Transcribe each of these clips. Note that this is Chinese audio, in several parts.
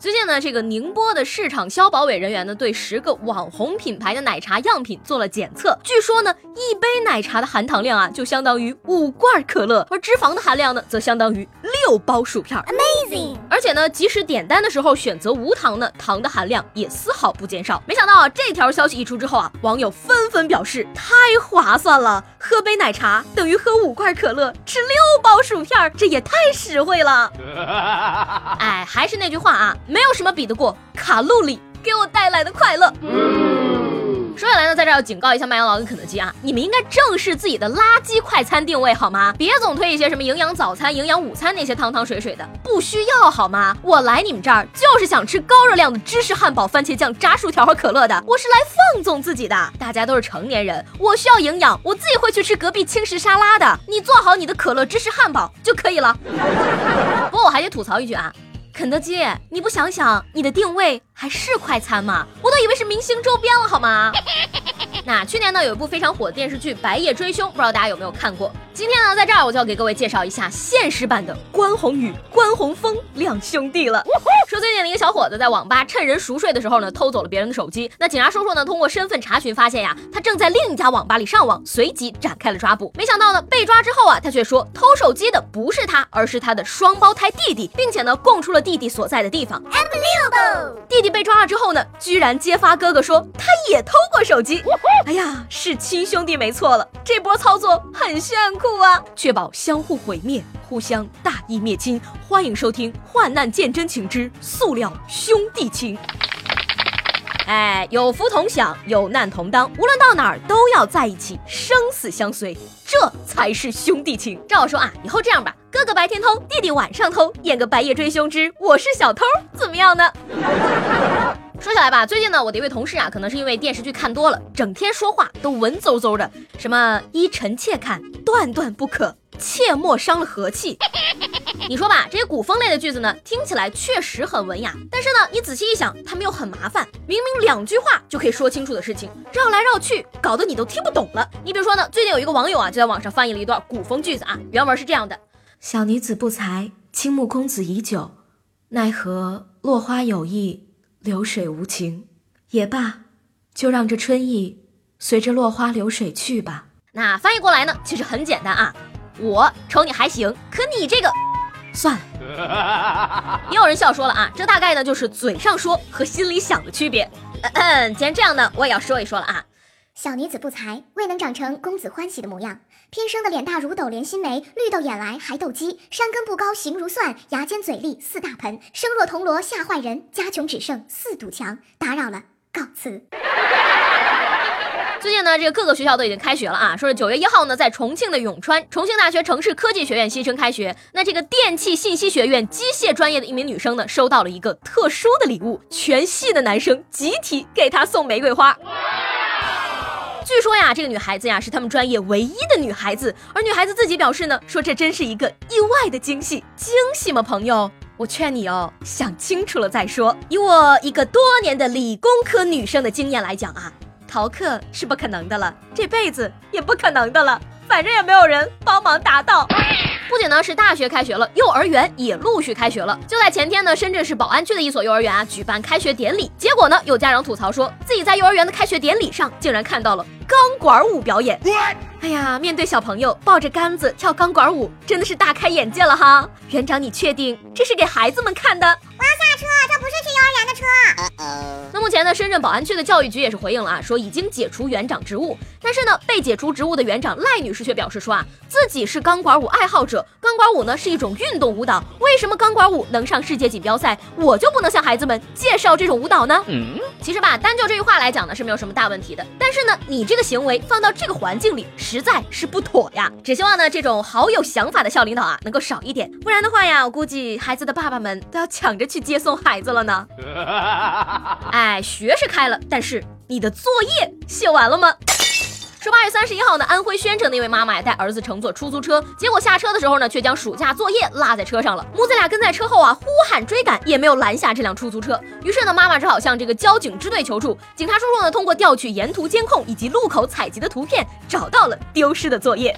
最近呢，这个宁波的市场消保委人员呢，对十个网红品牌的奶茶样品做了检测。据说呢，一杯奶茶的含糖量啊，就相当于五罐可乐，而脂肪的含量呢，则相当于六包薯片。Amazing！而且呢，即使点单的时候选择无糖呢，糖的含量也丝毫不减少。没想到啊，这条消息一出之后啊，网友纷纷表示太划算了，喝杯奶茶等于喝五罐可乐，吃六包薯片，这也太实惠了。哎，还是那句话啊。没有什么比得过卡路里给我带来的快乐。说下来呢，在这儿要警告一下麦当劳跟肯德基啊，你们应该正视自己的垃圾快餐定位好吗？别总推一些什么营养早餐、营养午餐那些汤汤水水的，不需要好吗？我来你们这儿就是想吃高热量的芝士汉堡、番茄酱、炸薯条和可乐的，我是来放纵自己的。大家都是成年人，我需要营养，我自己会去吃隔壁轻食沙拉的。你做好你的可乐芝士汉堡就可以了。不过我还得吐槽一句啊。肯德基，你不想想，你的定位还是快餐吗？我都以为是明星周边了，好吗？那去年呢，有一部非常火的电视剧《白夜追凶》，不知道大家有没有看过？今天呢，在这儿我就要给各位介绍一下现实版的关宏宇、关宏峰两兄弟了。说最近的一个小伙子在网吧趁人熟睡的时候呢，偷走了别人的手机。那警察叔叔呢，通过身份查询发现呀，他正在另一家网吧里上网，随即展开了抓捕。没想到呢，被抓之后啊，他却说偷手机的不是他，而是他的双胞胎弟弟，并且呢，供出了弟弟所在的地方。弟弟被抓了之后呢，居然揭发哥哥说他也偷过手机。哎呀，是亲兄弟没错了，这波操作很炫酷啊！确保相互毁灭，互相大义灭亲。欢迎收听《患难见真情之塑料兄弟情》。哎，有福同享，有难同当，无论到哪儿都要在一起，生死相随，这才是兄弟情。照我说啊，以后这样吧，哥哥白天偷，弟弟晚上偷，演个白夜追凶之我是小偷，怎么样呢？说起来吧，最近呢，我的一位同事啊，可能是因为电视剧看多了，整天说话都文绉绉的，什么依臣妾看，断断不可，切莫伤了和气。你说吧，这些古风类的句子呢，听起来确实很文雅，但是呢，你仔细一想，他们又很麻烦。明明两句话就可以说清楚的事情，绕来绕去，搞得你都听不懂了。你比如说呢，最近有一个网友啊，就在网上翻译了一段古风句子啊，原文是这样的：小女子不才，倾慕公子已久，奈何落花有意，流水无情。也罢，就让这春意随着落花流水去吧。那翻译过来呢，其实很简单啊，我瞅你还行，可你这个。算了，也有人笑说了啊，这大概呢就是嘴上说和心里想的区别。既然这样呢，我也要说一说了啊。小女子不才，未能长成公子欢喜的模样，偏生的脸大如斗连心眉，绿豆眼来还斗鸡，山根不高形如蒜，牙尖嘴利似大盆，声若铜锣吓坏人，家穷只剩四堵墙。打扰了，告辞。最近呢，这个各个学校都已经开学了啊。说是九月一号呢，在重庆的永川重庆大学城市科技学院新生开学。那这个电气信息学院机械专业的一名女生呢，收到了一个特殊的礼物，全系的男生集体给她送玫瑰花。据说呀，这个女孩子呀是他们专业唯一的女孩子，而女孩子自己表示呢，说这真是一个意外的惊喜。惊喜吗，朋友？我劝你哦，想清楚了再说。以我一个多年的理工科女生的经验来讲啊。逃课是不可能的了，这辈子也不可能的了，反正也没有人帮忙达到。不仅呢是大学开学了，幼儿园也陆续开学了。就在前天呢，深圳市宝安区的一所幼儿园啊举办开学典礼，结果呢有家长吐槽说自己在幼儿园的开学典礼上竟然看到了钢管舞表演。哎呀，面对小朋友抱着杆子跳钢管舞，真的是大开眼界了哈。园长，你确定这是给孩子们看的？车，这不是去幼儿园的车。那目前呢，深圳宝安区的教育局也是回应了啊，说已经解除园长职务。但是呢，被解除职务的园长赖女士却表示说啊，自己是钢管舞爱好者。钢管舞呢是一种运动舞蹈，为什么钢管舞能上世界锦标赛，我就不能向孩子们介绍这种舞蹈呢？嗯，其实吧，单就这句话来讲呢是没有什么大问题的。但是呢，你这个行为放到这个环境里实在是不妥呀。只希望呢这种好有想法的校领导啊能够少一点，不然的话呀，我估计孩子的爸爸们都要抢着去接送孩子了呢。哎，学是开了，但是你的作业写完了吗？说八月三十一号呢，安徽宣城的一位妈妈带儿子乘坐出租车，结果下车的时候呢，却将暑假作业落在车上了。母子俩跟在车后啊，呼喊追赶，也没有拦下这辆出租车。于是呢，妈妈只好向这个交警支队求助。警察叔叔呢，通过调取沿途监控以及路口采集的图片，找到了丢失的作业。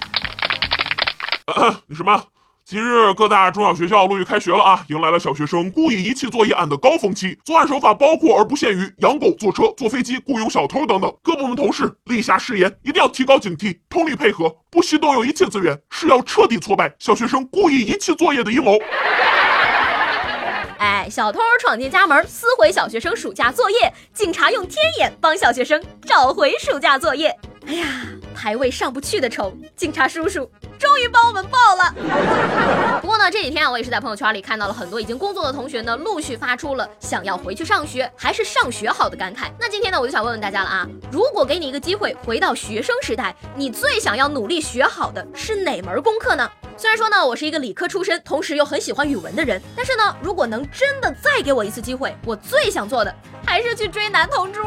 你什么？今日各大中小学校陆续开学了啊，迎来了小学生故意遗弃作业案的高峰期。作案手法包括而不限于养狗、坐车、坐飞机、雇佣小偷等等。各部门同事立下誓言，一定要提高警惕，通力配合，不惜动用一切资源，是要彻底挫败小学生故意遗弃作业的阴谋。哎，小偷闯进家门，撕毁小学生暑假作业，警察用天眼帮小学生找回暑假作业。哎呀，排位上不去的仇，警察叔叔终于帮我们报了。不过呢，这几天啊，我也是在朋友圈里看到了很多已经工作的同学呢，陆续发出了想要回去上学，还是上学好的感慨。那今天呢，我就想问问大家了啊，如果给你一个机会回到学生时代，你最想要努力学好的是哪门功课呢？虽然说呢，我是一个理科出身，同时又很喜欢语文的人，但是呢，如果能真的再给我一次机会，我最想做的还是去追男同桌。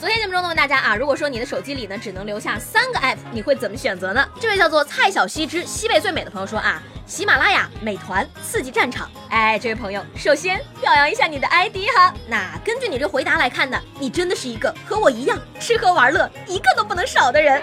昨天节目中呢，问大家啊，如果说你的手机里呢只能留下三个 app，你会怎么选择呢？这位叫做蔡小西之西北最美的朋友说啊，喜马拉雅、美团、刺激战场。哎，这位朋友，首先表扬一下你的 ID 哈。那根据你这回答来看呢，你真的是一个和我一样吃喝玩乐一个都不能少的人。